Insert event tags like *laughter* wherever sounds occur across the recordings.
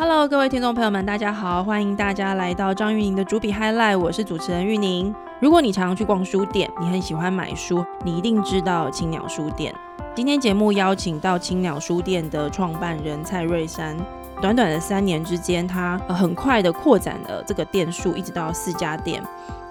Hello，各位听众朋友们，大家好，欢迎大家来到张玉宁的主笔 Highlight，我是主持人玉宁。如果你常常去逛书店，你很喜欢买书，你一定知道青鸟书店。今天节目邀请到青鸟书店的创办人蔡瑞山，短短的三年之间，他很快的扩展了这个店数，一直到四家店。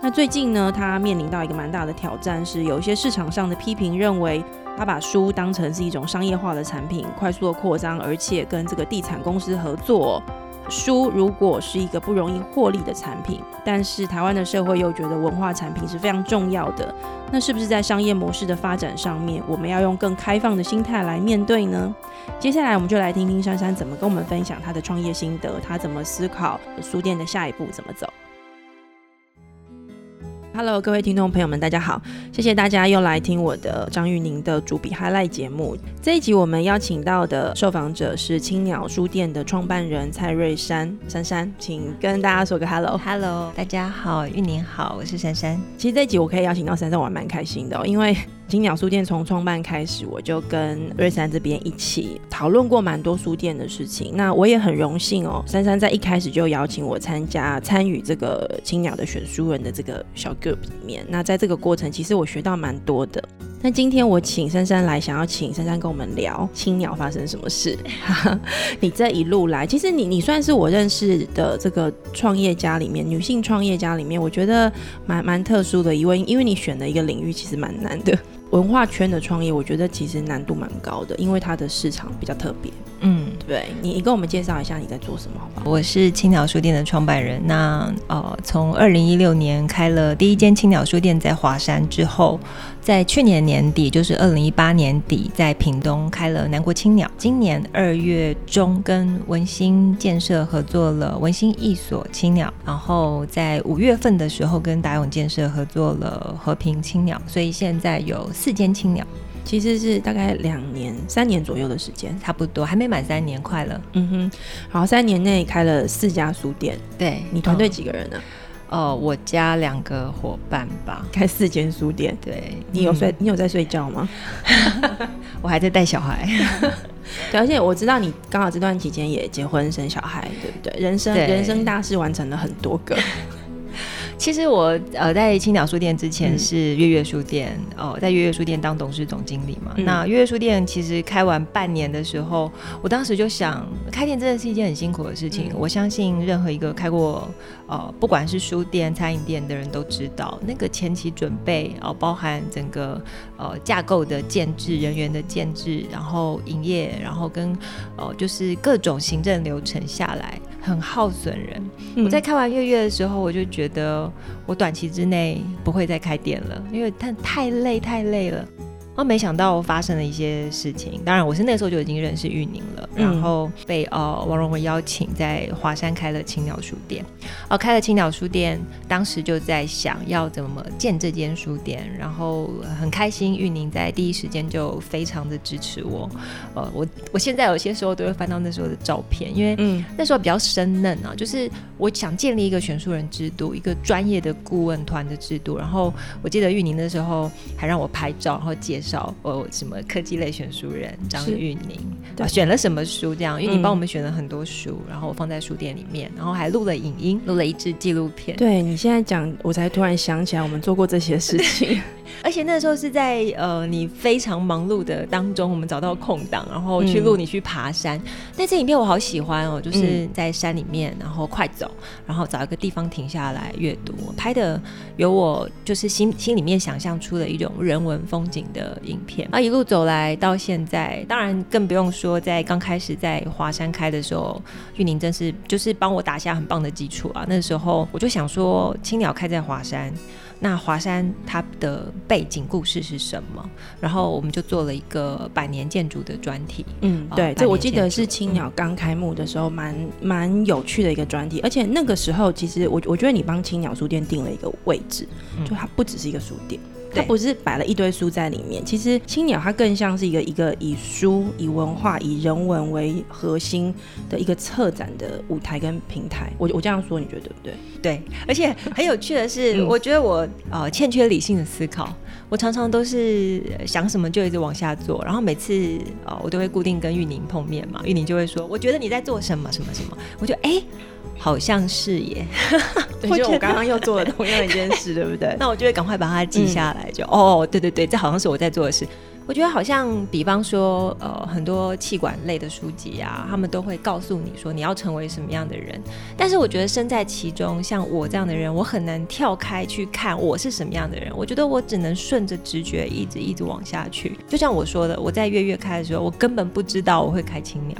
那最近呢，他面临到一个蛮大的挑战，是有一些市场上的批评认为。他把书当成是一种商业化的产品，快速的扩张，而且跟这个地产公司合作。书如果是一个不容易获利的产品，但是台湾的社会又觉得文化产品是非常重要的，那是不是在商业模式的发展上面，我们要用更开放的心态来面对呢？接下来我们就来听听珊珊怎么跟我们分享她的创业心得，她怎么思考书店的下一步怎么走。Hello，各位听众朋友们，大家好！谢谢大家又来听我的张玉宁的主笔 Highlight 节目。这一集我们邀请到的受访者是青鸟书店的创办人蔡瑞珊珊珊，请跟大家说个 Hello。Hello，大家好，玉宁好，我是珊珊。其实这一集我可以邀请到珊珊，我还蛮开心的，因为。青鸟书店从创办开始，我就跟瑞山这边一起讨论过蛮多书店的事情。那我也很荣幸哦，珊珊在一开始就邀请我参加参与这个青鸟的选书人的这个小 group 里面。那在这个过程，其实我学到蛮多的。那今天我请珊珊来，想要请珊珊跟我们聊青鸟发生什么事。*laughs* 你这一路来，其实你你算是我认识的这个创业家里面，女性创业家里面，我觉得蛮蛮特殊的一位，因为你选的一个领域其实蛮难的。文化圈的创业，我觉得其实难度蛮高的，因为它的市场比较特别。对你，你跟我们介绍一下你在做什么，好不好？我是青鸟书店的创办人。那呃，从二零一六年开了第一间青鸟书店在华山之后。在去年年底，就是二零一八年底，在屏东开了南国青鸟。今年二月中跟文心建设合作了文心一所青鸟，然后在五月份的时候跟达永建设合作了和平青鸟。所以现在有四间青鸟，其实是大概两年、三年左右的时间，差不多还没满三年，快了。嗯哼，然后，三年内开了四家书店。对你团队几个人呢？哦，我家两个伙伴吧，开四间书店。对你有睡，你有在睡觉吗？*laughs* 我还在带小孩。*laughs* 对，而且我知道你刚好这段期间也结婚生小孩，对不对？人生人生大事完成了很多个。其实我呃在青鸟书店之前是月月书店哦，在月月书店当董事总经理嘛。那月月书店其实开完半年的时候，我当时就想，开店真的是一件很辛苦的事情。我相信任何一个开过呃不管是书店、餐饮店的人都知道，那个前期准备哦，包含整个呃架构的建制、人员的建制，然后营业，然后跟呃就是各种行政流程下来。很耗损人。我在开完月月的时候，我就觉得我短期之内不会再开店了，因为太太累，太累了。然后没想到发生了一些事情，当然我是那时候就已经认识玉宁了，然后被呃王荣文邀请在华山开了青鸟书店，哦开了青鸟书店，当时就在想要怎么建这间书店，然后很开心玉宁在第一时间就非常的支持我，呃我我现在有些时候都会翻到那时候的照片，因为那时候比较生嫩啊，就是我想建立一个选书人制度，一个专业的顾问团的制度，然后我记得玉宁那时候还让我拍照，然后介绍。找哦什么科技类选书人张玉宁，选了什么书？这样玉宁帮我们选了很多书，然后放在书店里面，然后还录了影音，录了一支纪录片。对你现在讲，我才突然想起来，我们做过这些事情。*laughs* 而且那时候是在呃你非常忙碌的当中，我们找到空档，然后去录你去爬山。但这影片我好喜欢哦，就是在山里面，然后快走，然后找一个地方停下来阅读。拍的有我就是心心里面想象出的一种人文风景的影片。啊，一路走来到现在，当然更不用说在刚开始在华山开的时候，玉宁真是就是帮我打下很棒的基础啊。那时候我就想说，青鸟开在华山。那华山它的背景故事是什么？然后我们就做了一个百年建筑的专题。嗯，对，这我记得是青鸟刚开幕的时候，蛮蛮有趣的一个专题。而且那个时候，其实我我觉得你帮青鸟书店定了一个位置，就它不只是一个书店。它不是摆了一堆书在里面。其实青鸟它更像是一个一个以书、以文化、以人文为核心的一个策展的舞台跟平台。我我这样说，你觉得对不对？对，而且很有趣的是，我觉得我呃欠缺理性的思考，我常常都是想什么就一直往下做，然后每次呃我都会固定跟玉宁碰面嘛，玉宁就会说，我觉得你在做什么什么什么，我就哎。好像是耶，*laughs* 我觉得我刚刚又做了 *laughs* 同样一件事，对不对？那我就会赶快把它记下来，就哦，对对对，这好像是我在做的事。我觉得好像，比方说，呃，很多气管类的书籍啊，他们都会告诉你说你要成为什么样的人。但是我觉得身在其中，像我这样的人，我很难跳开去看我是什么样的人。我觉得我只能顺着直觉一直一直往下去。就像我说的，我在月月开的时候，我根本不知道我会开青鸟。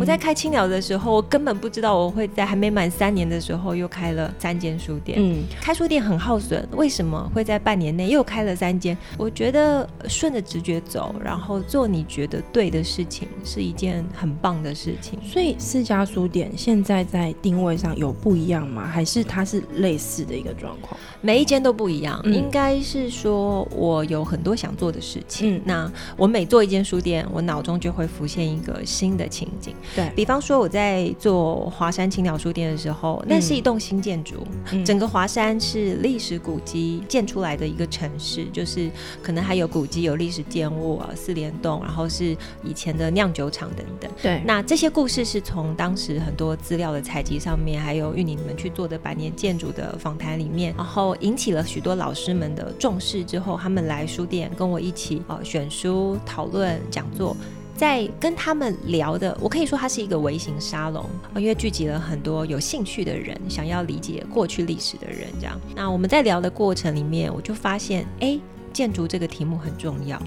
我在开青鸟的时候，我根本不知道我会在还没满三年的时候又开了三间书店。嗯，开书店很耗损，为什么会在半年内又开了三间？我觉得顺着直觉走，然后做你觉得对的事情，是一件很棒的事情。所以四家书店现在在定位上有不一样吗？还是它是类似的一个状况？每一间都不一样，应该是说我有很多想做的事情。嗯，那我每做一间书店，我脑中就会浮现一个新的情景。对比方说，我在做华山青鸟书店的时候，那是一栋新建筑，整个华山是历史古迹建出来的一个城市，就是可能还有古迹、有历史建物啊，四联动，然后是以前的酿酒厂等等。对，那这些故事是从当时很多资料的采集上面，还有玉宁你们去做的百年建筑的访谈里面，然后引起了许多老师们的重视之后，他们来书店跟我一起啊选书、讨论、讲座。在跟他们聊的，我可以说它是一个微型沙龙，因为聚集了很多有兴趣的人，想要理解过去历史的人。这样，那我们在聊的过程里面，我就发现，哎，建筑这个题目很重要。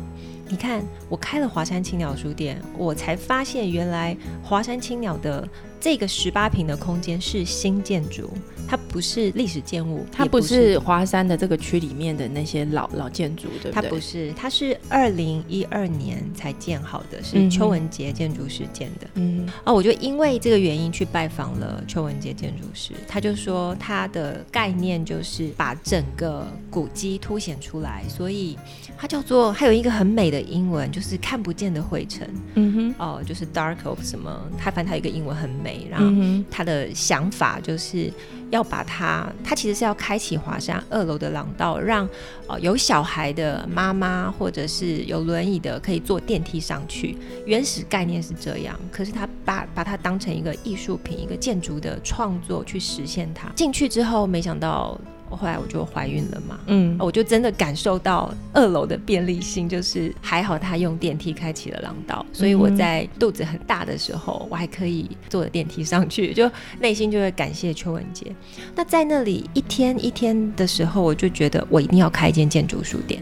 你看，我开了华山青鸟书店，我才发现原来华山青鸟的。这个十八平的空间是新建筑，它不是历史建物，它不是华山的这个区里面的那些老老建筑，对不对？它不是，它是二零一二年才建好的，是邱文杰建筑师建的。嗯，哦，我就因为这个原因去拜访了邱文杰建筑师，他就说他的概念就是把整个古迹凸显出来，所以它叫做还有一个很美的英文，就是看不见的灰尘。嗯哼，哦，就是 dark of 什么，他反正他有一个英文很美。然后他的想法就是要把它，他其实是要开启华山二楼的廊道，让呃有小孩的妈妈或者是有轮椅的可以坐电梯上去。原始概念是这样，可是他把把它当成一个艺术品、一个建筑的创作去实现它。进去之后，没想到。后来我就怀孕了嘛，嗯，我就真的感受到二楼的便利性，就是还好他用电梯开启了廊道，所以我在肚子很大的时候，我还可以坐着电梯上去，就内心就会感谢邱文杰。那在那里一天一天的时候，我就觉得我一定要开一间建筑书店，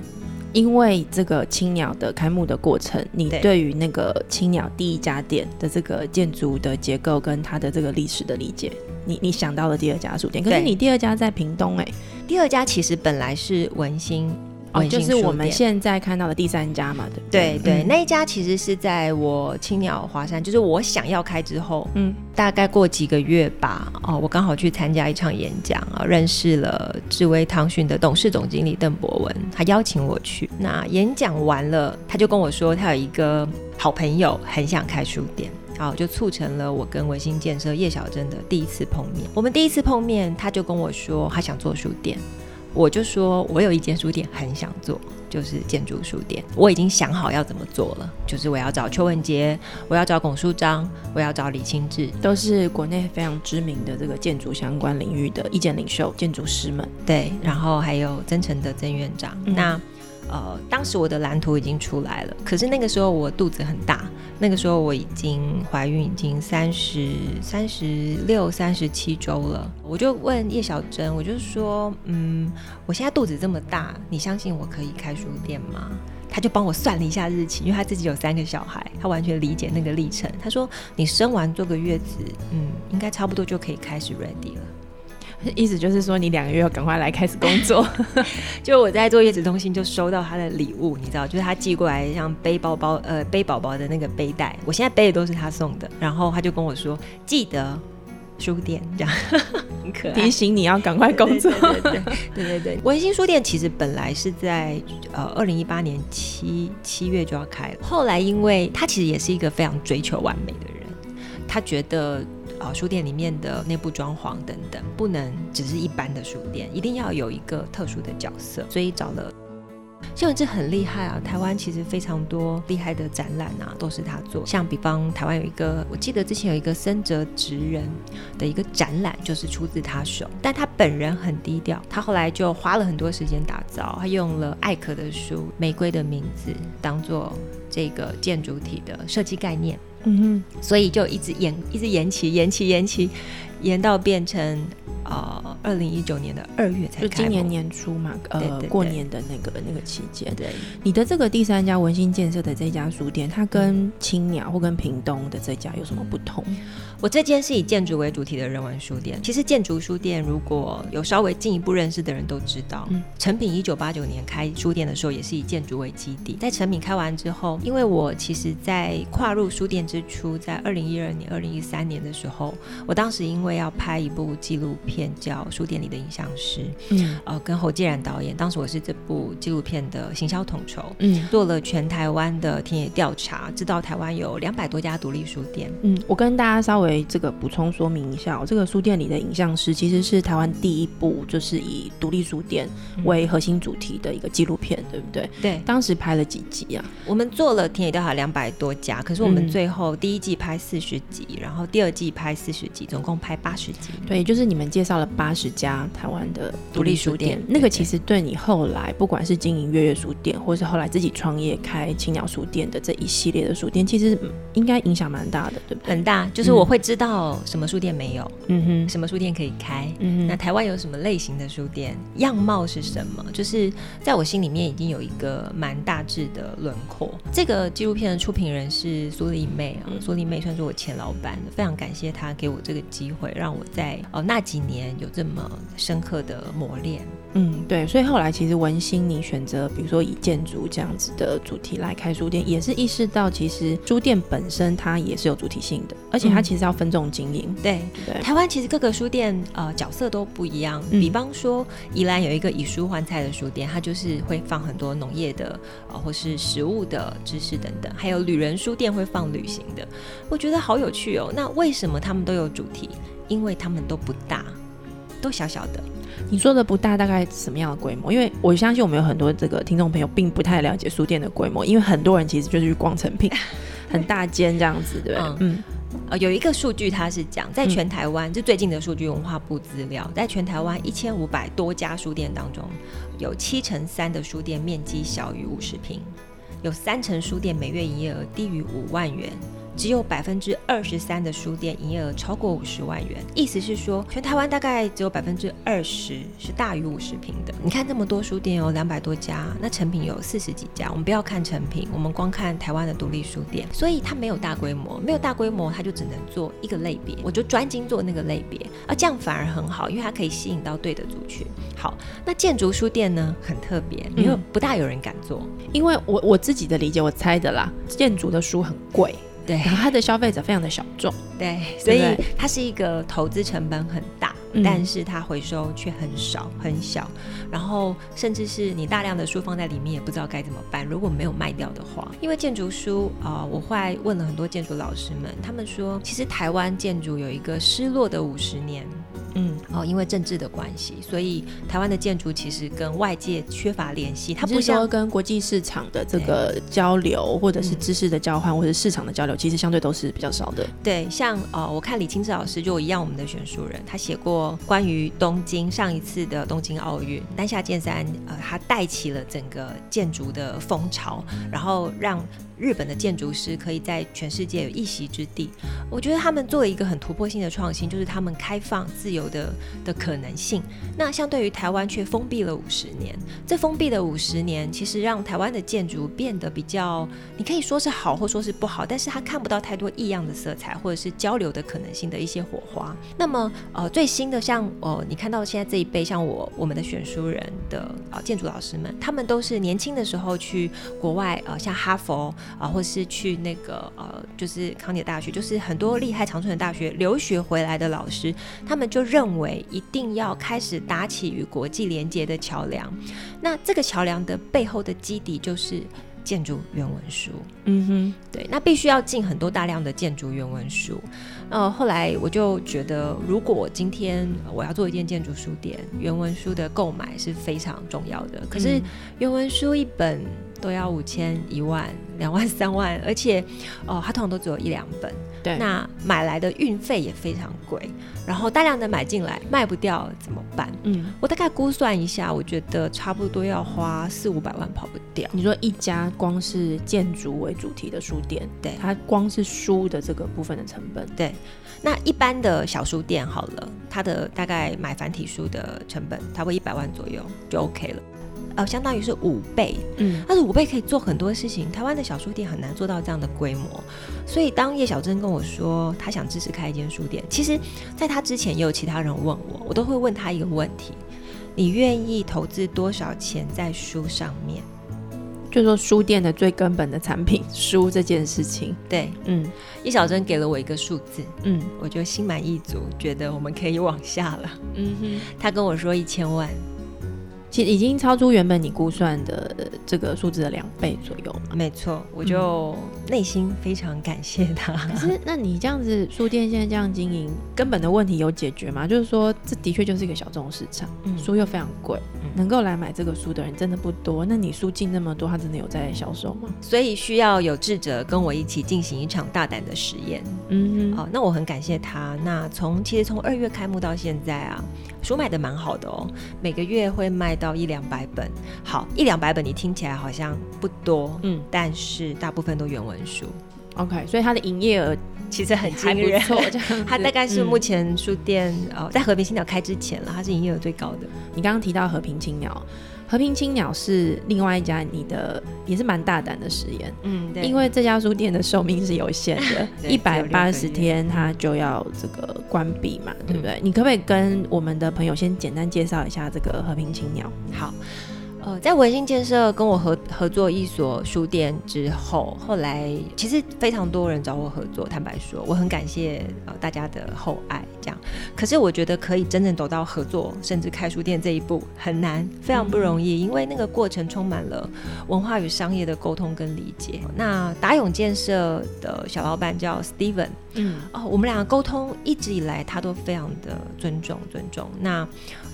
因为这个青鸟的开幕的过程，你对于那个青鸟第一家店的这个建筑的结构跟它的这个历史的理解。你你想到了第二家书店，可是你第二家在屏东哎，第二家其实本来是文心，哦，就是我们现在看到的第三家嘛，对对？对，那一家其实是在我青鸟华山，就是我想要开之后，嗯，大概过几个月吧，哦，我刚好去参加一场演讲啊，认识了智威汤逊的董事总经理邓博文，他邀请我去，那演讲完了，他就跟我说他有一个好朋友很想开书店。好，就促成了我跟维新建设叶小珍的第一次碰面。我们第一次碰面，他就跟我说他想做书店，我就说我有一间书店很想做，就是建筑书店。我已经想好要怎么做了，就是我要找邱文杰，我要找龚书章，我要找李清志，都是国内非常知名的这个建筑相关领域的意见领袖、建筑师们。对，然后还有曾诚的曾院长。那呃，当时我的蓝图已经出来了，可是那个时候我肚子很大，那个时候我已经怀孕，已经三十三十六、三十七周了。我就问叶小珍，我就说，嗯，我现在肚子这么大，你相信我可以开书店吗？他就帮我算了一下日期，因为他自己有三个小孩，他完全理解那个历程。他说，你生完坐个月子，嗯，应该差不多就可以开始 ready 了。意思就是说，你两个月要赶快来开始工作。*laughs* 就我在做月子中心就收到他的礼物，你知道，就是他寄过来像背包包呃背宝宝的那个背带，我现在背的都是他送的。然后他就跟我说，记得书店这样，很可爱。提醒你要赶快工作。对对对对对对，文心书店其实本来是在呃二零一八年七七月就要开了，后来因为他其实也是一个非常追求完美的人，他觉得呃书店里面的内部装潢等等不能只是一般的书店，一定要有一个特殊的角色，所以找了。谢文志很厉害啊！台湾其实非常多厉害的展览啊，都是他做。像比方台湾有一个，我记得之前有一个森泽直人的一个展览，就是出自他手。但他本人很低调，他后来就花了很多时间打造。他用了艾可的书《玫瑰的名字》当做这个建筑体的设计概念。嗯哼，所以就一直延，一直延期，延期，延期，延到变成。呃，二零一九年的二月才开，就今年年初嘛，呃，过年的那个那个期间。对，你的这个第三家文心建设的这家书店，它跟青鸟或跟屏东的这家有什么不同？我这间是以建筑为主题的人文书店。其实建筑书店如果有稍微进一步认识的人都知道，成品一九八九年开书店的时候也是以建筑为基地。在成品开完之后，因为我其实在跨入书店之初，在二零一二年、二零一三年的时候，我当时因为要拍一部纪录片叫《书店里的影像师》，嗯，呃，跟侯继然导演，当时我是这部纪录片的行销统筹，嗯，做了全台湾的田野调查，知道台湾有两百多家独立书店，嗯，我跟大家稍微。这个补充说明一下，这个书店里的影像师其实是台湾第一部就是以独立书店为核心主题的一个纪录片，对不对？对，当时拍了几集啊？我们做了田野调查两百多家，可是我们最后第一季拍四十集，然后第二季拍四十集，总共拍八十集。对，就是你们介绍了八十家台湾的独立书店，那个其实对你后来不管是经营月月书店，或是后来自己创业开青鸟书店的这一系列的书店，其实应该影响蛮大的，对不对？很大，就是我会。知道什么书店没有？嗯哼，什么书店可以开？嗯哼，那台湾有什么类型的书店？样貌是什么？就是在我心里面已经有一个蛮大致的轮廓。这个纪录片的出品人是苏丽妹啊，苏丽妹算是我前老板，非常感谢她给我这个机会，让我在哦那几年有这么深刻的磨练。嗯，对，所以后来其实文心你选择，比如说以建筑这样子的主题来开书店，也是意识到其实书店本身它也是有主题性的，而且它其实要分众经营。对对，台湾其实各个书店呃角色都不一样，比方说宜兰有一个以书换菜的书店，它就是会放很多农业的呃或是食物的知识等等，还有旅人书店会放旅行的，我觉得好有趣哦。那为什么他们都有主题？因为他们都不大，都小小的。你说的不大，大概什么样的规模？因为我相信我们有很多这个听众朋友并不太了解书店的规模，因为很多人其实就是去逛成品，*laughs* 很大间这样子，对不对？嗯，呃，有一个数据，它是讲在全台湾，就最近的数据，文化部资料，在全台湾一千五百多家书店当中，有七成三的书店面积小于五十平，有三成书店每月营业额低于五万元。只有百分之二十三的书店营业额超过五十万元，意思是说，全台湾大概只有百分之二十是大于五十平的。你看这么多书店有两百多家，那成品有四十几家。我们不要看成品，我们光看台湾的独立书店，所以它没有大规模，没有大规模，它就只能做一个类别，我就专精做那个类别，而这样反而很好，因为它可以吸引到对的族群。好，那建筑书店呢，很特别，因为不大有人敢做，因为我我自己的理解，我猜的啦，建筑的书很贵。对，然后它的消费者非常的小众，对，所以它是一个投资成本很大，但是它回收却很少很小，然后甚至是你大量的书放在里面也不知道该怎么办，如果没有卖掉的话，因为建筑书啊，我后来问了很多建筑老师们，他们说其实台湾建筑有一个失落的五十年。嗯，哦，因为政治的关系，所以台湾的建筑其实跟外界缺乏联系。它不像跟国际市场的这个交流，或者是知识的交换，或者市场的交流，其实相对都是比较少的。对，像呃，我看李清志老师就一样，我们的选书人，他写过关于东京上一次的东京奥运，丹下健三，呃，他带起了整个建筑的风潮，然后让。日本的建筑师可以在全世界有一席之地，我觉得他们做了一个很突破性的创新，就是他们开放自由的的可能性。那相对于台湾却封闭了五十年，这封闭的五十年其实让台湾的建筑变得比较，你可以说是好，或说是不好，但是它看不到太多异样的色彩，或者是交流的可能性的一些火花。那么呃最新的像呃你看到现在这一辈像我我们的选书人的啊建筑老师们，他们都是年轻的时候去国外呃像哈佛啊或是去那个呃就是康涅大学，就是很多厉害长春的大学留学回来的老师，他们就认为一定要开始搭起与国际连接的桥梁。那这个桥梁的背后的基底就是建筑原文书。嗯哼，对，那必须要进很多大量的建筑原文书。呃，后来我就觉得，如果今天我要做一件建筑书店，原文书的购买是非常重要的。可是原文书一本都要五千、一万、两万、*laughs* 三万，而且哦，它通常都只有一两本。对，那买来的运费也非常贵，然后大量的买进来卖不掉怎么办？嗯，我大概估算一下，我觉得差不多要花四五百万跑不掉。你说一家光是建筑为主题的书店，对它光是书的这个部分的成本，对，那一般的小书店好了，它的大概买繁体书的成本，差不多一百万左右就 OK 了。呃，相当于是五倍，嗯，但是五倍可以做很多事情。台湾的小书店很难做到这样的规模，所以当叶小珍跟我说她想支持开一间书店，其实在她之前也有其他人问我，我都会问他一个问题：你愿意投资多少钱在书上面？就是说书店的最根本的产品书这件事情，对，嗯叶小珍给了我一个数字，嗯我就心满意足，觉得我们可以往下了。嗯哼，他跟我说一千万，其实已经超出原本你估算的呃这个数字的两倍左右嘛。没错，我就内心非常感谢他。可是，那你这样子书店现在这样经营，根本的问题有解决吗？就是说，这的确就是一个小众市场，嗯书又非常贵，嗯能够来买这个书的人真的不多。那你书进那么多，他真的有在销售吗？所以需要有智者跟我一起进行一场大胆的实验。嗯好，哦，那我很感谢他。那从其实从二月开幕到现在啊，书卖的蛮好的哦，每个月会卖到一两百本。好，一两百本你听起来好像不多，嗯但是大部分都原文书，，OK，所以它的营业额其实很还惊人。不错，*laughs* 它大概是嗯目前书店、呃在和平青鸟开之前了，它是营业额最高的。你刚刚提到和平青鸟，和平青鸟是另外一家你的也是蛮大胆的实验，嗯，对因为这家书店的寿命是有限的，*laughs* 对一百八十天它就要这个关闭嘛，对不对？你可不可以跟我们的朋友先简单介绍一下这个和平青鸟？好，呃，在文心建设跟我合合作一所书店之后，后来其实非常多人找我合作。坦白说，我很感谢呃大家的厚爱，这样。可是我觉得可以真正走到合作，甚至开书店这一步很难，非常不容易，因为那个过程充满了文化与商业的沟通跟理解。那达永建设的小老板叫 Steven，嗯哦，我们两个沟通一直以来，他都非常的尊重尊重。那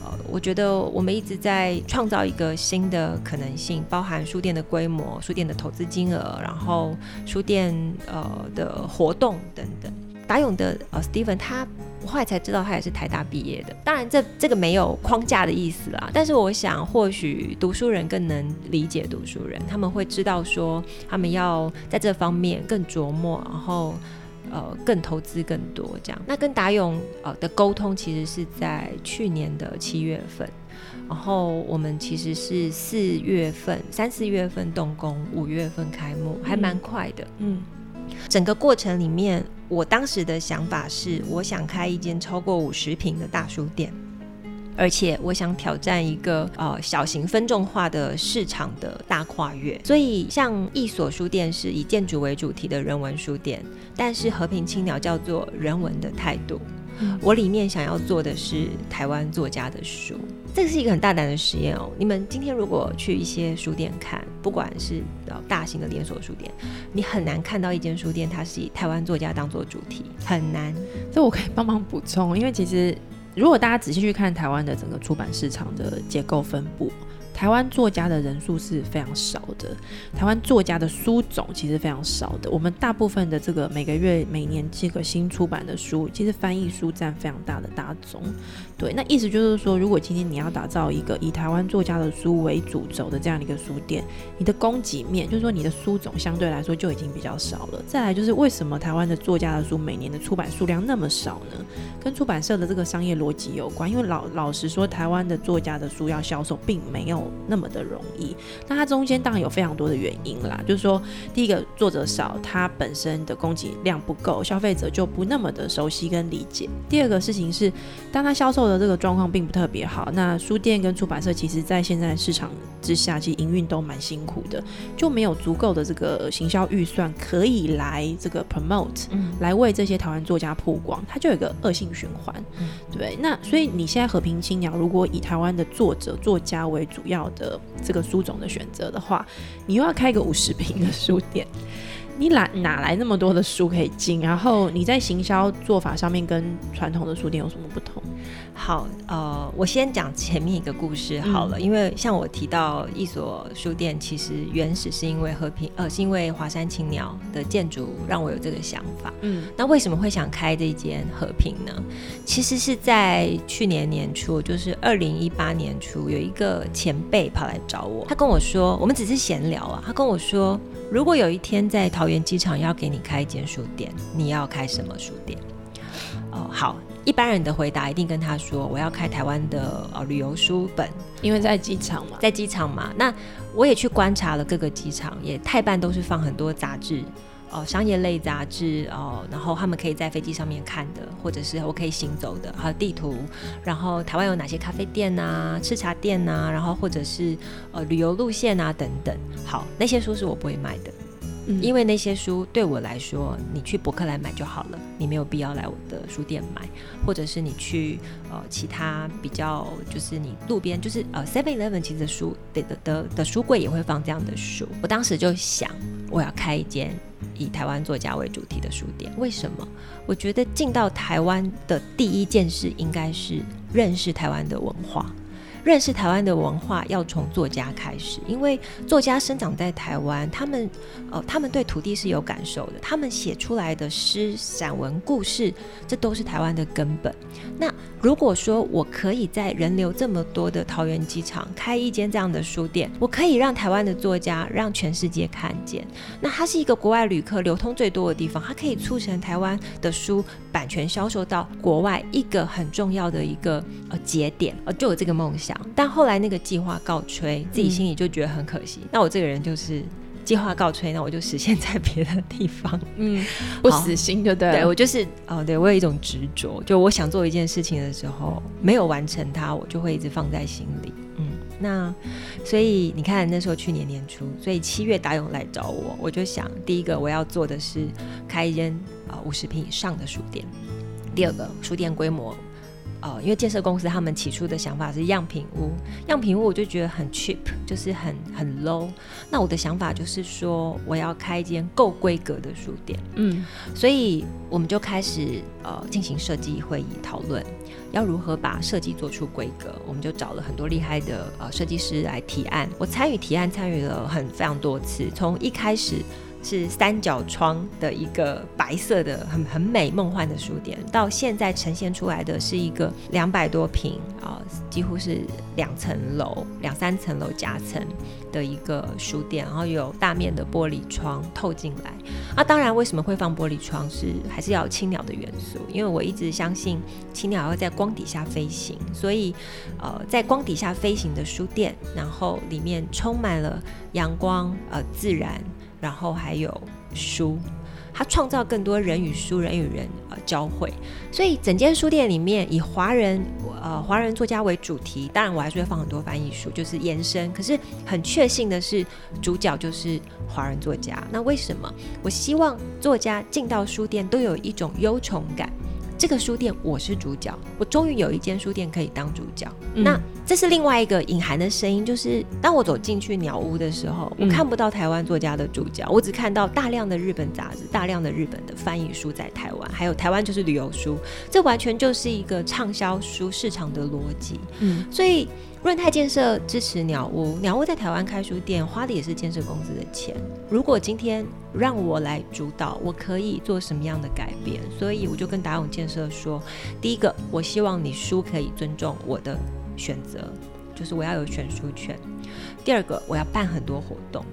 呃，我觉得我们一直在创造一个新的可能性，包含书店的规模、书店的投资金额，然后书店呃的活动等等。达勇的呃 Steven 他。我后来才知道他也是台大毕业的，当然这这个没有框架的意思啦，但是我想或许读书人更能理解读书人，他们会知道说他们要在这方面更琢磨，然后呃更投资更多这样。那跟达勇呃的沟通其实是在去年的七月份，然后我们其实是四月份、三四月份动工，五月份开幕，还蛮快的。嗯整个过程里面，我当时的想法是，我想开一间超过五十平的大书店。而且我想挑战一个呃小型分众化的市场的大跨越，所以像一所书店是以建筑为主题的人文书店，但是和平青鸟叫做人文的态度。嗯我里面想要做的是台湾作家的书，这是一个很大胆的实验哦。你们今天如果去一些书店看，不管是呃大型的连锁书店，你很难看到一间书店它是以台湾作家当做主题，很难。这我可以帮忙补充，因为其实如果大家仔细去看台湾的整个出版市场的结构分布，台湾作家的人数是非常少的，台湾作家的书种其实非常少的。我们大部分的这个每个月、每年这个新出版的书，其实翻译书占非常大的大宗。对，那意思就是说，如果今天你要打造一个以台湾作家的书为主轴的这样的一个书店，你的供给面，就是说你的书种相对来说就已经比较少了。再来就是为什么台湾的作家的书每年的出版数量那么少呢？跟出版社的这个商业逻辑有关。因为老老实说，台湾的作家的书要销售，并没有那么的容易。那它中间当然有非常多的原因啦，就是说，第一个作者少，它本身的供给量不够，消费者就不那么的熟悉跟理解。第二个事情是，当它销售的这个状况并不特别好，那书店跟出版社其实在现在市场之下，其实营运都蛮辛苦的，就没有足够的这个行销预算可以来这个 promote，来为这些台湾作家曝光，它就有一个恶性循环，对。那所以你现在和平青鸟如果以台湾的作者作家为主要的这个书种的选择的话，你又要开个五十平的书店。你哪哪来那么多的书可以进？然后你在行销做法上面跟传统的书店有什么不同？好，呃，我先讲前面一个故事好了，因为像我提到一所书店，其实原始是因为和平，呃，是因为华山青鸟的建筑让我有这个想法。嗯，那为什么会想开这间和平呢？其实是在去年年初，就是二零一八年初，有一个前辈跑来找我，他跟我说，我们只是闲聊啊，他跟我说。如果有一天在桃园机场要给你开一间书店，你要开什么书店？哦，好，一般人的回答一定跟他说，我要开台湾的呃旅游书本，因为在机场嘛，在机场嘛。那我也去观察了各个机场，也太办都是放很多杂志。哦，商业类杂志哦，然后他们可以在飞机上面看的，或者是我可以行走的，还有地图，然后台湾有哪些咖啡店啊、吃茶店啊，然后或者是呃旅游路线啊等等。好，那些书是我不会卖的，因为那些书对我来说，你去博客来买就好了，你没有必要来我的书店买，或者是你去呃其他比较就是你路边就是呃 Seven Eleven 其实书的的的书柜也会放这样的书。我当时就想，我要开一间。以台湾作家为主题的书店，为什么？我觉得进到台湾的第一件事，应该是认识台湾的文化。认识台湾的文化要从作家开始，因为作家生长在台湾，他们呃，他们对土地是有感受的，他们写出来的诗、散文、故事，这都是台湾的根本。那如果说我可以在人流这么多的桃园机场开一间这样的书店，我可以让台湾的作家让全世界看见，那它是一个国外旅客流通最多的地方，它可以促成台湾的书版权销售到国外一个很重要的一个呃节点，呃，就有这个梦想。但后来那个计划告吹，自己心里就觉得很可惜。那我这个人就是计划告吹，那我就实现在别的地方。嗯，不死心就对。对我就是哦，对我有一种执着，就我想做一件事情的时候，没有完成它，我就会一直放在心里。嗯，那所以你看那时候去年年初，所以七月达勇来找我，我就想第一个我要做的是开一间啊五十平以上的书店，第二个书店规模。呃，因为建设公司他们起初的想法是样品屋，样品屋我就觉得很 cheap，就是很很 low。那我的想法就是说，我要开一间够规格的书店。嗯，所以我们就开始呃进行设计会议讨论，要如何把设计做出规格。我们就找了很多厉害的呃设计师来提案，我参与提案参与了很非常多次，从一开始。是三角窗的一个白色的很很美梦幻的书店，到现在呈现出来的是一个两百多平啊，几乎是两层楼、两三层楼夹层的一个书店，然后有大面的玻璃窗透进来。那当然，为什么会放玻璃窗？是还是要有青鸟的元素？因为我一直相信青鸟要在光底下飞行，所以呃，在光底下飞行的书店，然后里面充满了阳光呃自然。然后还有书，它创造更多人与书、人与人呃交汇。所以整间书店里面以华人呃华人作家为主题，当然我还是会放很多翻译书，就是延伸。可是很确信的是，主角就是华人作家。那为什么？我希望作家进到书店都有一种忧愁感。这个书店我是主角，我终于有一间书店可以当主角。那这是另外一个隐含的声音，就是当我走进去鸟屋的时候，我看不到台湾作家的主角，我只看到大量的日本杂志、大量的日本的翻译书在台湾，还有台湾就是旅游书，这完全就是一个畅销书市场的逻辑。嗯，所以润泰建设支持鸟屋，鸟屋在台湾开书店，花的也是建设公司的钱。如果今天让我来主导，我可以做什么样的改变？所以我就跟达永建设说，第一个，我希望你书可以尊重我的选择，就是我要有选书权。第二个，我要办很多活动。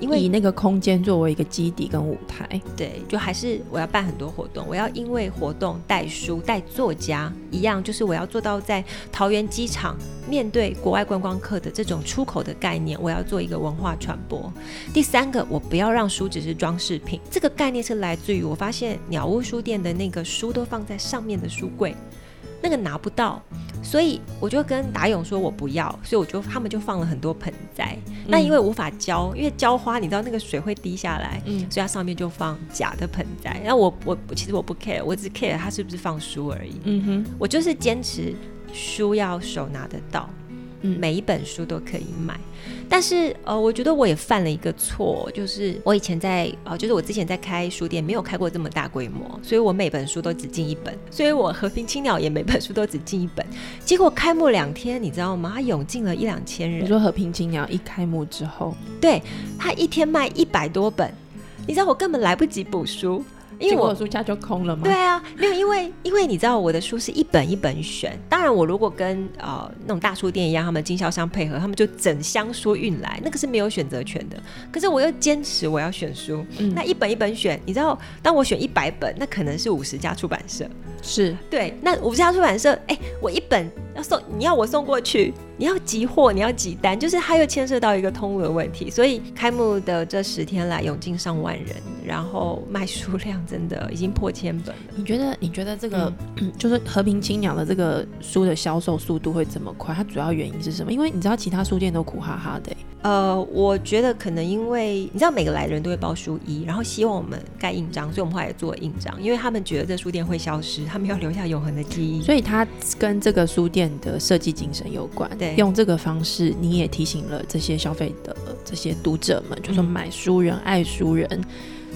因为以那个空间作为一个基底跟舞台，对，就还是我要办很多活动，我要因为活动带书带作家一样，就是我要做到在桃园机场面对国外观光客的这种出口的概念，我要做一个文化传播。第三个，我不要让书只是装饰品，这个概念是来自于我发现鸟屋书店的那个书都放在上面的书柜。那个拿不到，所以我就跟达勇说，我不要，所以我就他们就放了很多盆栽。那因为无法浇，因为浇花，你知道那个水会滴下来，嗯，所以它上面就放假的盆栽。然后我我其实我不 care，我只 care 它是不是放书而已。嗯哼，我就是坚持书要手拿得到。每一本书都可以买，但是呃，我觉得我也犯了一个错，就是我以前在呃，就是我之前在开书店，没有开过这么大规模，所以我每本书都只进一本，所以我和平青鸟也每本书都只进一本。结果开幕两天，你知道吗？它涌进了一两千人。你说和平青鸟一开幕之后，对，它一天卖一百多本，你知道我根本来不及补书。因为我书架就空了嘛？对啊，没有，因为因为你知道我的书是一本一本选。当然，我如果跟呃那种大书店一样，他们经销商配合，他们就整箱书运来，那个是没有选择权的。可是我又坚持我要选书，那一本一本选。你知道，当我选一百本，那可能是五十家出版社。是对，那五十家出版社，哎，我一本要送，你要我送过去。你要集货，你要集单，就是它又牵涉到一个通路的问题。所以开幕的这十天来，涌进上万人，然后卖书量真的已经破千本了。你觉得？你觉得这个就是和平青鸟的这个书的销售速度会这么快？它主要原因是什么？因为你知道其他书店都苦哈哈的。呃，我觉得可能因为你知道每个来的人都会包书衣，然后希望我们盖印章，所以我们后来也做印章，因为他们觉得这书店会消失，他们要留下永恒的记忆。所以它跟这个书店的设计精神有关。对，用这个方式，你也提醒了这些消费的这些读者们，就说买书人、爱书人。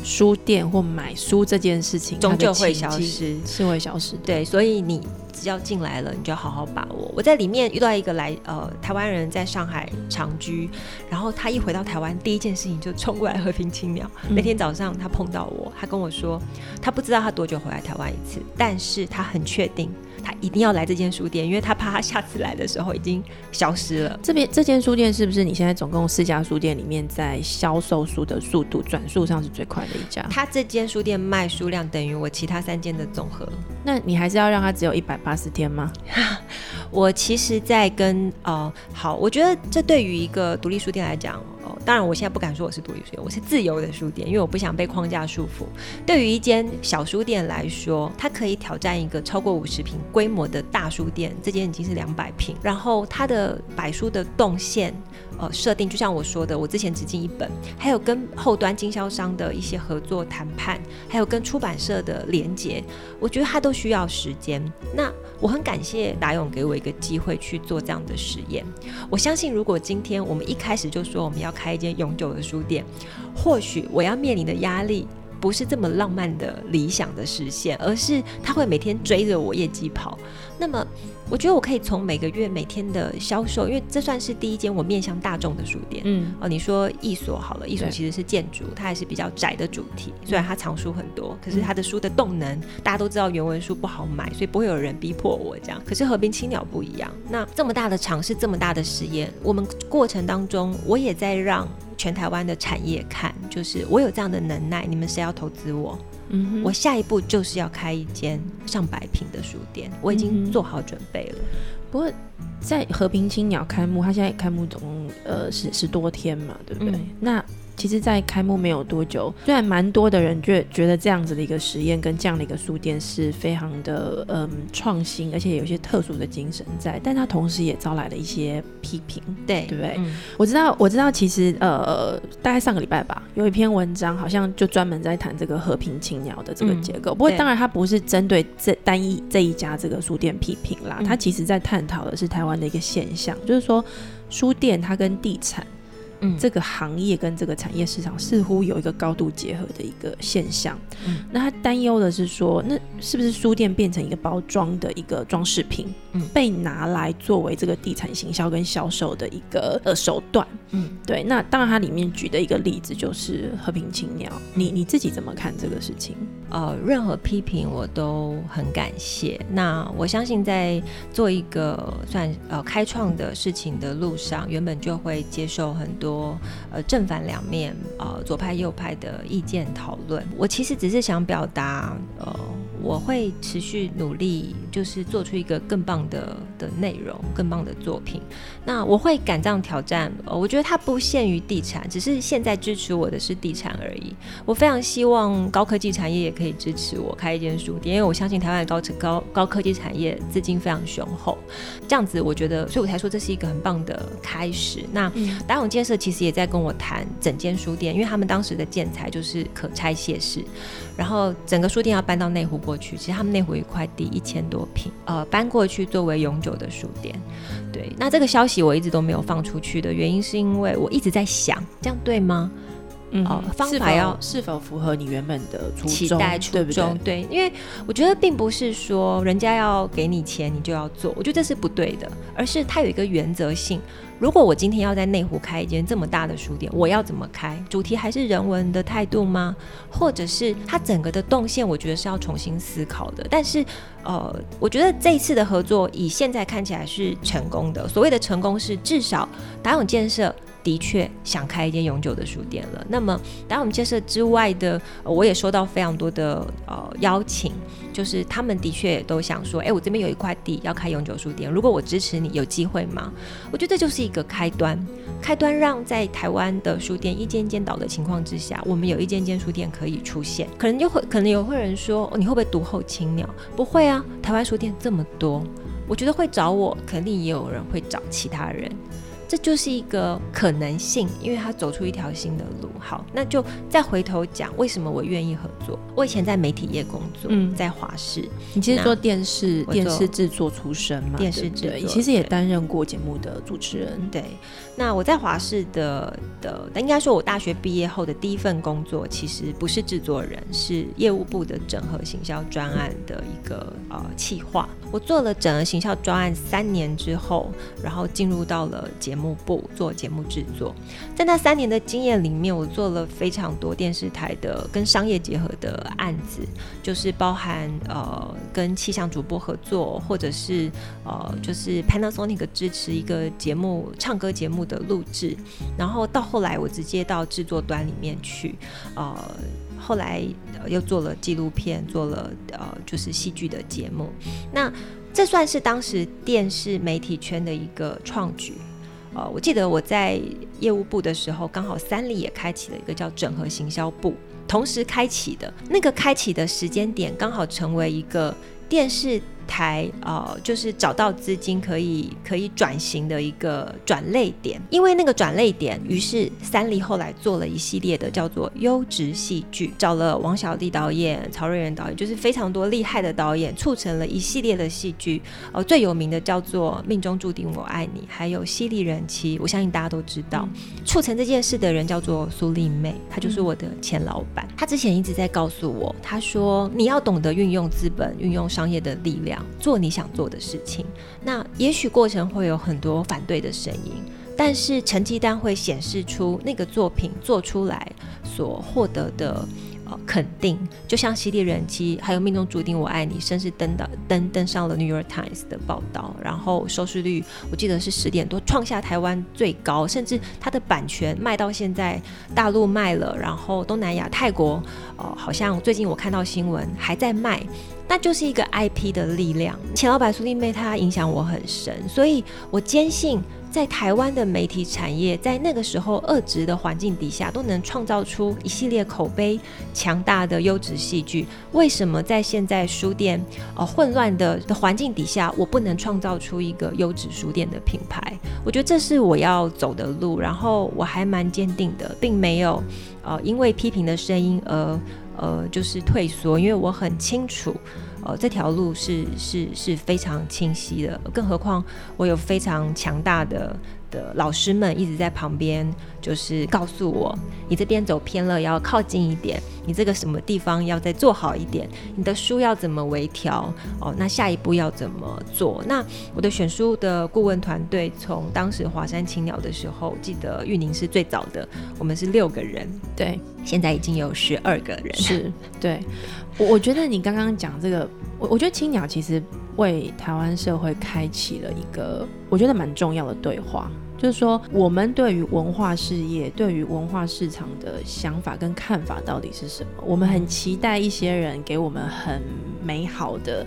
书店或买书这件事情，终究会消失，是会消失。对，所以你只要进来了，你就要好好把握。我在里面遇到一个来呃台湾人，在上海长居，然后他一回到台湾，第一件事情就冲过来和平青鸟。那天早上他碰到我，他跟我说，他不知道他多久回来台湾一次，但是他很确定。他一定要来这间书店，因为他怕他下次来的时候已经消失了。这边这间书店是不是你现在总共四家书店里面在销售书的速度转速上是最快的一家？他这间书店卖书量等于我其他三间的总和。那你还是要让他只有一百八十天吗？*laughs* 我其实，在跟呃，好，我觉得这对于一个独立书店来讲。当然，我现在不敢说我是独立书店，我是自由的书店，因为我不想被框架束缚。对于一间小书店来说，它可以挑战一个超过五十平规模的大书店，这间已经是两百平。然后它的摆书的动线，呃，设定就像我说的，我之前只进一本，还有跟后端经销商的一些合作谈判，还有跟出版社的连接，我觉得它都需要时间。那我很感谢达勇给我一个机会去做这样的实验。我相信，如果今天我们一开始就说我们要开一间永久的书店，或许我要面临的压力。不是这么浪漫的理想的实现，而是他会每天追着我业绩跑。那么，我觉得我可以从每个月每天的销售，因为这算是第一间我面向大众的书店。嗯，哦，你说艺所好了，艺所其实是建筑，它还是比较窄的主题。虽然它藏书很多，可是它的书的动能，大家都知道原文书不好买，所以不会有人逼迫我这样。可是和平青鸟不一样，那这么大的尝试，这么大的实验，我们过程当中，我也在让。全台湾的产业看，就是我有这样的能耐，你们谁要投资我？嗯，我下一步就是要开一间上百平的书店，我已经做好准备了。不过在和平青鸟开幕，它现在开幕总共呃十十多天嘛，对不对？那其实，在开幕没有多久，虽然蛮多的人觉觉得这样子的一个实验跟这样的一个书店是非常的嗯创新，而且有一些特殊的精神在，但它同时也招来了一些批评，对对不对？我知道，我知道，其实呃，大概上个礼拜吧，有一篇文章好像就专门在谈这个和平青鸟的这个结构。不过，当然它不是针对这单一这一家这个书店批评啦，它其实在探讨的是台湾的一个现象，就是说书店它跟地产。嗯，这个行业跟这个产业市场似乎有一个高度结合的一个现象。嗯，那他担忧的是说，那是不是书店变成一个包装的一个装饰品，嗯，被拿来作为这个地产行销跟销售的一个呃手段？嗯，对。那当然，它里面举的一个例子就是和平青鸟。你你自己怎么看这个事情？呃，任何批评我都很感谢。那我相信，在做一个算呃开创的事情的路上，原本就会接受很多呃正反两面呃左派右派的意见讨论。我其实只是想表达呃。我会持续努力，就是做出一个更棒的的内容，更棒的作品。那我会敢这样挑战。我觉得它不限于地产，只是现在支持我的是地产而已。我非常希望高科技产业也可以支持我开一间书店，因为我相信台湾的高高高科技产业资金非常雄厚。这样子，我觉得，所以我才说这是一个很棒的开始。那达永建设其实也在跟我谈整间书店，因为他们当时的建材就是可拆卸式，然后整个书店要搬到内湖过去，其实他们内湖一块地一千多平，呃，搬过去作为永久的书店。对，那这个消息我一直都没有放出去的原因，是因为我一直在想，这样对吗？嗯，方法要是否符合你原本的期待初衷？对，因为我觉得并不是说人家要给你钱你就要做，我觉得这是不对的，而是它有一个原则性。如果我今天要在内湖开一间这么大的书店，我要怎么开？主题还是人文的态度吗？或者是它整个的动线，我觉得是要重新思考的。但是，呃，我觉得这一次的合作，以现在看起来是成功的。所谓的成功，是至少达永建设。的确想开一间永久的书店了。那么，当我们建设之外的，我也收到非常多的呃邀请，就是他们的确都想说，哎，我这边有一块地要开永久书店，如果我支持你，有机会吗？我觉得这就是一个开端，开端让在台湾的书店一间间倒的情况之下，我们有一间间书店可以出现。可能就会可能有会人说，你会不会独后青鸟？不会啊，台湾书店这么多，我觉得会找我，肯定也有人会找其他人。这就是一个可能性，因为他走出一条新的路。好，那就再回头讲，为什么我愿意合作？我以前在媒体业工作，在华视，你其实做电视电视制作出身嘛？电视制作，其实也担任过节目的主持人。对，那我在华视的的，应该说我大学毕业后的第一份工作，其实不是制作人，是业务部的整合行销专案的一个呃企划。我做了整合行销专案三年之后，然后进入到了节目。幕部做节目制作，在那三年的经验里面，我做了非常多电视台的跟商业结合的案子，就是包含呃跟气象主播合作，或者是呃就是 Panasonic 支持一个节目唱歌节目的录制，然后到后来我直接到制作端里面去，呃后来又做了纪录片，做了呃就是戏剧的节目，那这算是当时电视媒体圈的一个创举。呃，我记得我在业务部的时候，刚好三里也开启了一个叫整合行销部，同时开启的那个开启的时间点，刚好成为一个电视。台呃，就是找到资金可以可以转型的一个转类点，因为那个转类点，于是三立后来做了一系列的叫做优质戏剧，找了王小利导演、曹瑞元导演，就是非常多厉害的导演，促成了一系列的戏剧。呃，最有名的叫做《命中注定我爱你》，还有《犀利人妻》，我相信大家都知道。促成这件事的人叫做苏丽妹，她就是我的前老板。她之前一直在告诉我，她说你要懂得运用资本，运用商业的力量。做你想做的事情，那也许过程会有很多反对的声音，但是成绩单会显示出那个作品做出来所获得的。肯定，就像《犀利人妻》还有《命中注定我爱你》，甚至登到登登上了《New York Times》的报道，然后收视率我记得是十点多，创下台湾最高，甚至它的版权卖到现在大陆卖了，然后东南亚泰国，哦，好像最近我看到新闻还在卖，那就是一个 IP 的力量。钱老板苏丽妹她影响我很深，所以我坚信。在台湾的媒体产业，在那个时候恶质的环境底下，都能创造出一系列口碑强大的优质戏剧。为什么在现在书店呃混乱的的环境底下，我不能创造出一个优质书店的品牌？我觉得这是我要走的路，然后我还蛮坚定的，并没有呃因为批评的声音而呃就是退缩，因为我很清楚。呃，这条路是是是非常清晰的，更何况我有非常强大的的老师们一直在旁边，就是告诉我，你这边走偏了，要靠近一点，你这个什么地方要再做好一点，你的书要怎么微调哦？那下一步要怎么做？那我的选书的顾问团队，从当时华山青鸟的时候，记得玉宁是最早的，我们是六个人，对，现在已经有十二个人，是对。我我觉得你刚刚讲这个，我我觉得青鸟其实为台湾社会开启了一个我觉得蛮重要的对话，就是说我们对于文化事业、对于文化市场的想法跟看法到底是什么？我们很期待一些人给我们很美好的、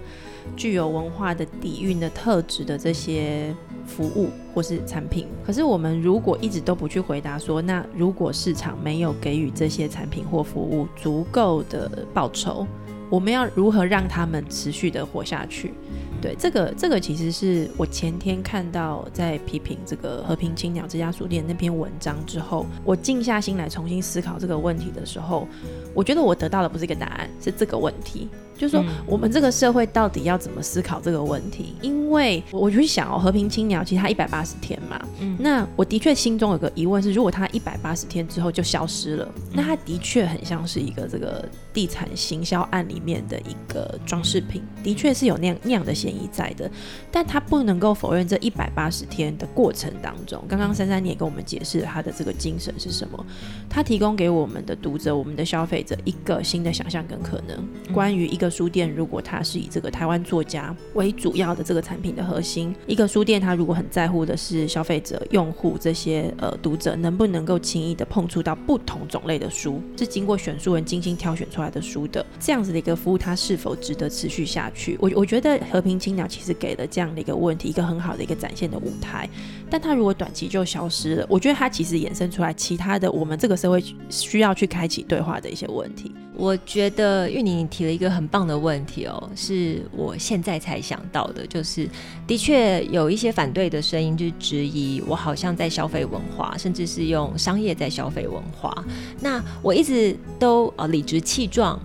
具有文化的底蕴的特质的这些服务或是产品。可是我们如果一直都不去回答说，那如果市场没有给予这些产品或服务足够的报酬，我们要如何让他们持续的活下去？对，这个这个其实是我前天看到在批评这个和平青鸟这家书店那篇文章之后，我静下心来重新思考这个问题的时候，我觉得我得到的不是一个答案，是这个问题。就是说，我们这个社会到底要怎么思考这个问题？因为我就想哦，和平青鸟其实它一百八十天嘛，嗯，那我的确心中有个疑问是，如果它一百八十天之后就消失了，那它的确很像是一个这个地产行销案里面的一个装饰品，的确是有那样那样的嫌疑在的。但它不能够否认这一百八十天的过程当中，刚刚珊珊你也跟我们解释了它的这个精神是什么，它提供给我们的读者、我们的消费者一个新的想象跟可能，关于一个。书店如果它是以这个台湾作家为主要的这个产品的核心，一个书店它如果很在乎的是消费者、用户这些呃读者能不能够轻易的碰触到不同种类的书，是经过选书人精心挑选出来的书的这样子的一个服务，它是否值得持续下去？我我觉得和平青鸟其实给了这样的一个问题一个很好的一个展现的舞台，但它如果短期就消失了，我觉得它其实衍生出来其他的我们这个社会需要去开启对话的一些问题。我觉得玉宁提了一个很棒的问题哦，是我现在才想到的，就是的确有一些反对的声音，就是质疑我好像在消费文化，甚至是用商业在消费文化。那我一直都呃理直气壮。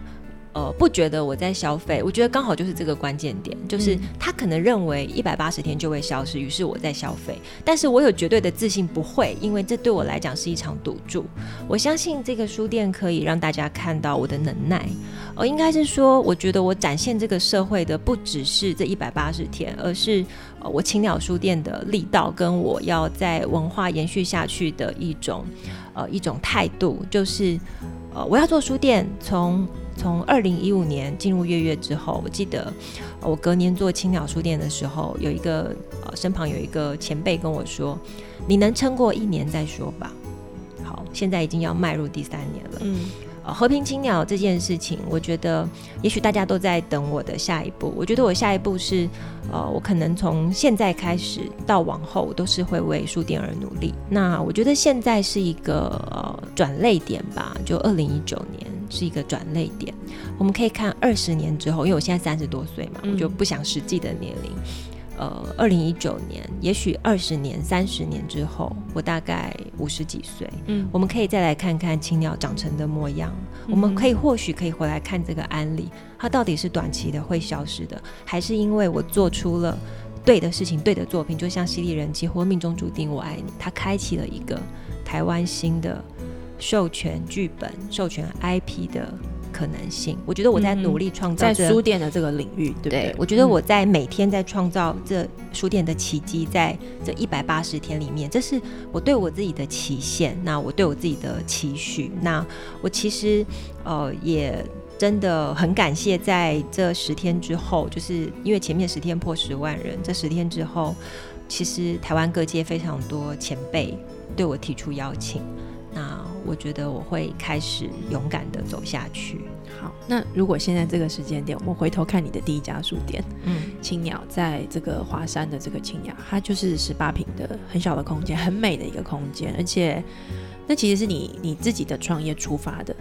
呃，不觉得我在消费，我觉得刚好就是这个关键点，就是他可能认为一百八十天就会消失，于是我在消费，但是我有绝对的自信不会，因为这对我来讲是一场赌注。我相信这个书店可以让大家看到我的能耐，呃，应该是说，我觉得我展现这个社会的不只是这一百八十天，而是呃我青鸟书店的力道，跟我要在文化延续下去的一种呃一种态度，就是呃我要做书店从。从二零一五年进入月月之后，我记得我隔年做青鸟书店的时候，有一个呃身旁有一个前辈跟我说：“你能撑过一年再说吧。”好，现在已经要迈入第三年了。嗯，呃，和平青鸟这件事情，我觉得也许大家都在等我的下一步。我觉得我下一步是，呃，我可能从现在开始到往后都是会为书店而努力。那我觉得现在是一个呃转泪点吧，就二零一九年。是一个转泪点，我们可以看二十年之后，因为我现在三十多岁嘛，我就不想实际的年龄。呃，二零一九年，也许二十年、三十年之后，我大概五十几岁，嗯，我们可以再来看看青鸟长成的模样。我们可以或许可以回来看这个案例，它到底是短期的会消失的，还是因为我做出了对的事情、对的作品，就像《犀利人妻》或《命中注定我爱你》，它开启了一个台湾新的。授权剧本、授权 IP 的可能性，我觉得我在努力创造在书店的这个领域，对不对？我觉得我在每天在创造这书店的奇迹，在这一百八十天里面，这是我对我自己的期限。那我对我自己的期许，那我其实呃也真的很感谢，在这十天之后，就是因为前面十天破十万人，这十天之后，其实台湾各界非常多前辈对我提出邀请，那。我觉得我会开始勇敢的走下去。好，那如果现在这个时间点，我们回头看你的第一家书店，嗯，青鸟，在这个华山的这个青鸟，它就是十八平的很小的空间，很美的一个空间，而且那其实是你你自己的创业出发的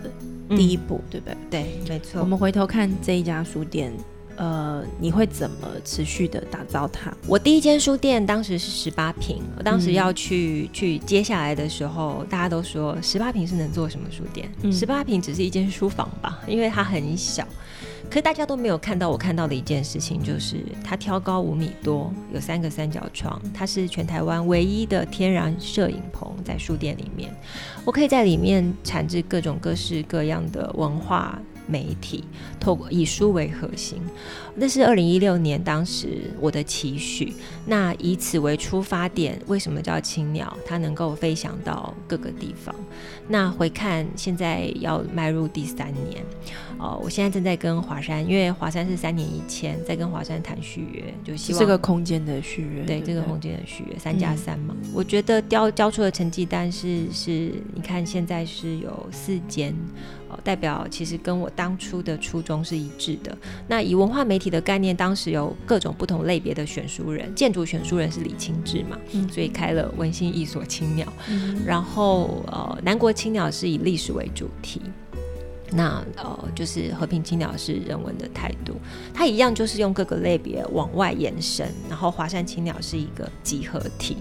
第一步，对不对？对，没错。我们回头看这一家书店。呃，你会怎么持续的打造它？我第一间书店当时是十八平，我当时要去去接下来的时候，大家都说十八平是能做什么书店？十八平只是一间书房吧，因为它很小。可是大家都没有看到我看到的一件事情，就是它挑高五米多，有三个三角窗，它是全台湾唯一的天然摄影棚，在书店里面，我可以在里面产制各种各式各样的文化。媒体透过以书为核心，那是二零一六年当时我的期许。那以此为出发点，为什么叫青鸟？它能够飞翔到各个地方。那回看现在要迈入第三年，哦，我现在正在跟华山，因为华山是三年一签，在跟华山谈续约，就希望这个空间的续约，对这个空间的续约，三加三嘛。我觉得交交出的成绩单是是，你看现在是有四间。哦代表其实跟我当初的初衷是一致的。那以文化媒体的概念，当时有各种不同类别的选书人，建筑选书人是李清志嘛，所以开了文心一所青鸟。然后呃，南国青鸟是以历史为主题。那呃，就是和平青鸟是人文的态度，它一样就是用各个类别往外延伸。然后华山青鸟是一个集合体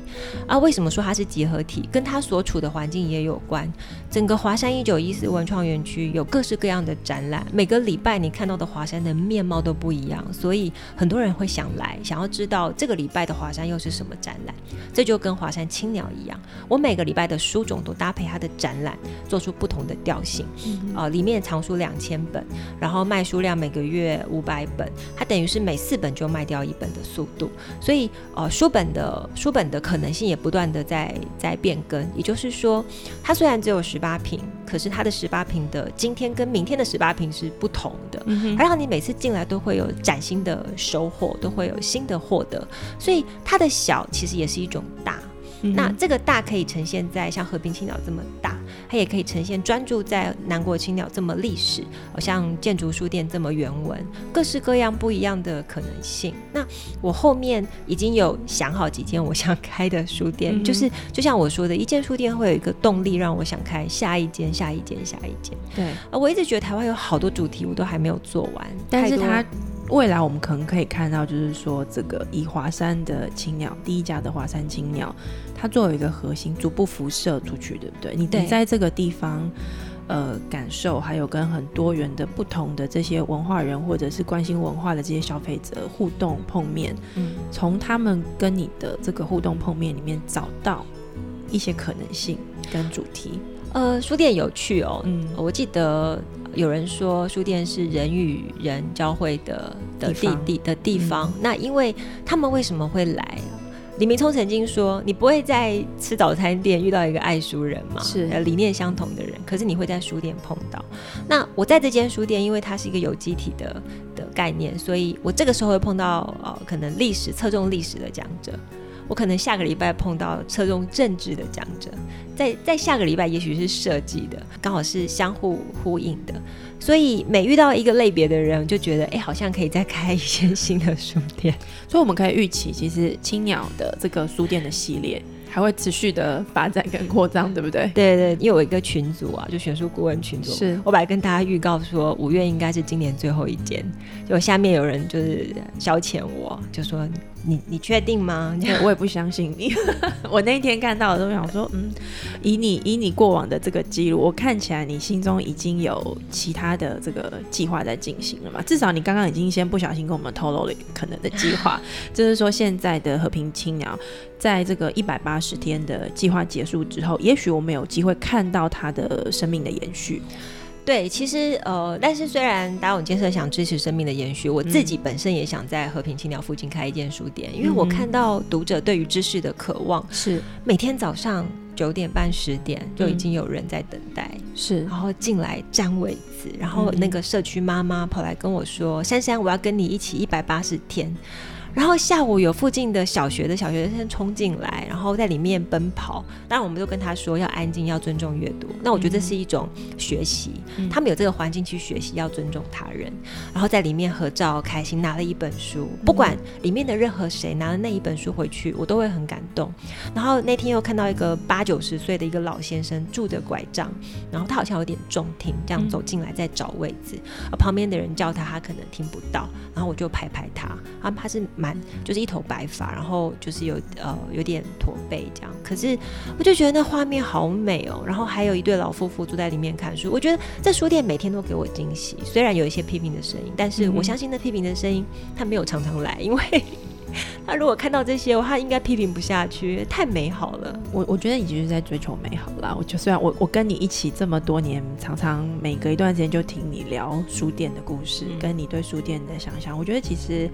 啊。为什么说它是集合体？跟它所处的环境也有关。整个华山一九一四文创园区有各式各样的展览，每个礼拜你看到的华山的面貌都不一样，所以很多人会想来，想要知道这个礼拜的华山又是什么展览。这就跟华山青鸟一样，我每个礼拜的书种都搭配它的展览，做出不同的调性啊，里面。藏书两千本，然后卖书量每个月五百本，它等于是每四本就卖掉一本的速度，所以呃书本的书本的可能性也不断的在在变更，也就是说，它虽然只有十八平，可是它的十八平的今天跟明天的十八平是不同的，而让你每次进来都会有崭新的收获，都会有新的获得，所以它的小其实也是一种大。那这个大可以呈现在像和平青鸟这么大，它也可以呈现专注在南国青鸟这么历史，像建筑书店这么原文，各式各样不一样的可能性。那我后面已经有想好几间我想开的书店，就是就像我说的，一间书店会有一个动力让我想开下一间、下一间、下一间。对，啊，我一直觉得台湾有好多主题我都还没有做完，但是它。未来我们可能可以看到，就是说这个以华山的青鸟第一家的华山青鸟，它作为一个核心，逐步辐射出去，对不对？你你在这个地方，呃，感受还有跟很多元的不同的这些文化人或者是关心文化的这些消费者互动碰面，嗯，从他们跟你的这个互动碰面里面找到一些可能性跟主题。呃，书店有趣哦，嗯，我记得。有人说书店是人与人交汇的的地地的地方。那因为他们为什么会来？李明聪曾经说：“你不会在吃早餐店遇到一个爱书人嘛？是理念相同的人。可是你会在书店碰到。那我在这间书店，因为它是一个有机体的的概念，所以我这个时候会碰到呃，可能历史侧重历史的讲者。我可能下个礼拜碰到侧重政治的讲者。”在在下个礼拜，也许是设计的，刚好是相互呼应的，所以每遇到一个类别的人，就觉得哎，好像可以再开一间新的书店。所以我们可以预期，其实青鸟的这个书店的系列还会持续的发展跟扩张，对不对？对对，因为有一个群组啊，就选书顾问群组，是我本来跟大家预告说，五月应该是今年最后一间，就下面有人就是消遣我，就说。你你确定吗？我也不相信你。*laughs* 我那天看到的时候想说，嗯，以你以你过往的这个记录，我看起来你心中已经有其他的这个计划在进行了嘛？至少你刚刚已经先不小心跟我们透露了可能的计划，*laughs* 就是说现在的和平青鸟，在这个一百八十天的计划结束之后，也许我们有机会看到它的生命的延续。对，其实呃，但是虽然达永建设想支持生命的延续，我自己本身也想在和平青鸟附近开一间书店，因为我看到读者对于知识的渴望是。每天早上九点半十点就已经有人在等待，是，然后进来占位子，然后那个社区妈妈跑来跟我说：“珊珊，我要跟你一起一百八十天。”然后下午有附近的小学的小学生冲进来，然后在里面奔跑。当然，我们都跟他说要安静，要尊重阅读。那我觉得这是一种学习，他们有这个环境去学习，要尊重他人。然后在里面合照，开心拿了一本书，不管里面的任何谁拿了那一本书回去，我都会很感动。然后那天又看到一个八九十岁的一个老先生，拄着拐杖，然后他好像有点重听，这样走进来在找位置，而旁边的人叫他，他可能听不到。然后我就拍拍他，啊，他是蛮。蛮就是一头白发，然后就是有呃有点驼背这样。可是我就觉得那画面好美哦，然后还有一对老夫妇坐在里面看书。我觉得这书店每天都给我惊喜，虽然有一些批评的声音，但是我相信那批评的声音他没有常常来，因为。他如果看到这些，他应该批评不下去，太美好了。我我觉得你就是在追求美好啦。我就虽然我我跟你一起这么多年，常常每隔一段时间就听你聊书店的故事，跟你对书店的想象。我觉得其实。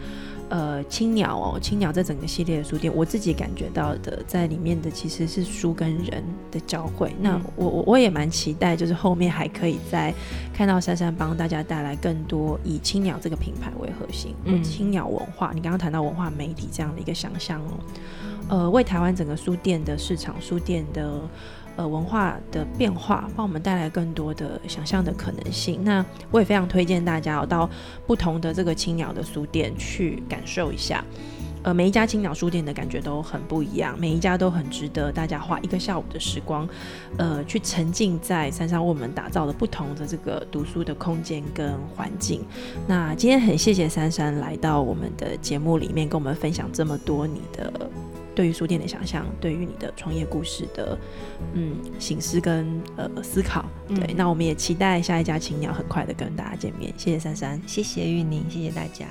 呃，青鸟哦，青鸟这整个系列的书店，我自己感觉到的，在里面的其实是书跟人的交汇。那我我我也蛮期待，就是后面还可以再看到珊珊帮大家带来更多以青鸟这个品牌为核心，嗯，青鸟文化。你刚刚谈到文化媒体这样这样的一个想象哦，呃，为台湾整个书店的市场，书店的。呃，文化的变化帮我们带来更多的想象的可能性。那我也非常推荐大家哦，到不同的这个青鸟的书店去感受一下。呃，每一家青鸟书店的感觉都很不一样，每一家都很值得大家花一个下午的时光，呃，去沉浸在山上为我们打造的不同的这个读书的空间跟环境。那今天很谢谢珊珊来到我们的节目里面，跟我们分享这么多你的。对于书店的想象，对于你的创业故事的嗯醒思跟呃思考，对，那我们也期待下一家青鸟很快的跟大家见面。谢谢珊珊，谢谢玉宁，谢谢大家。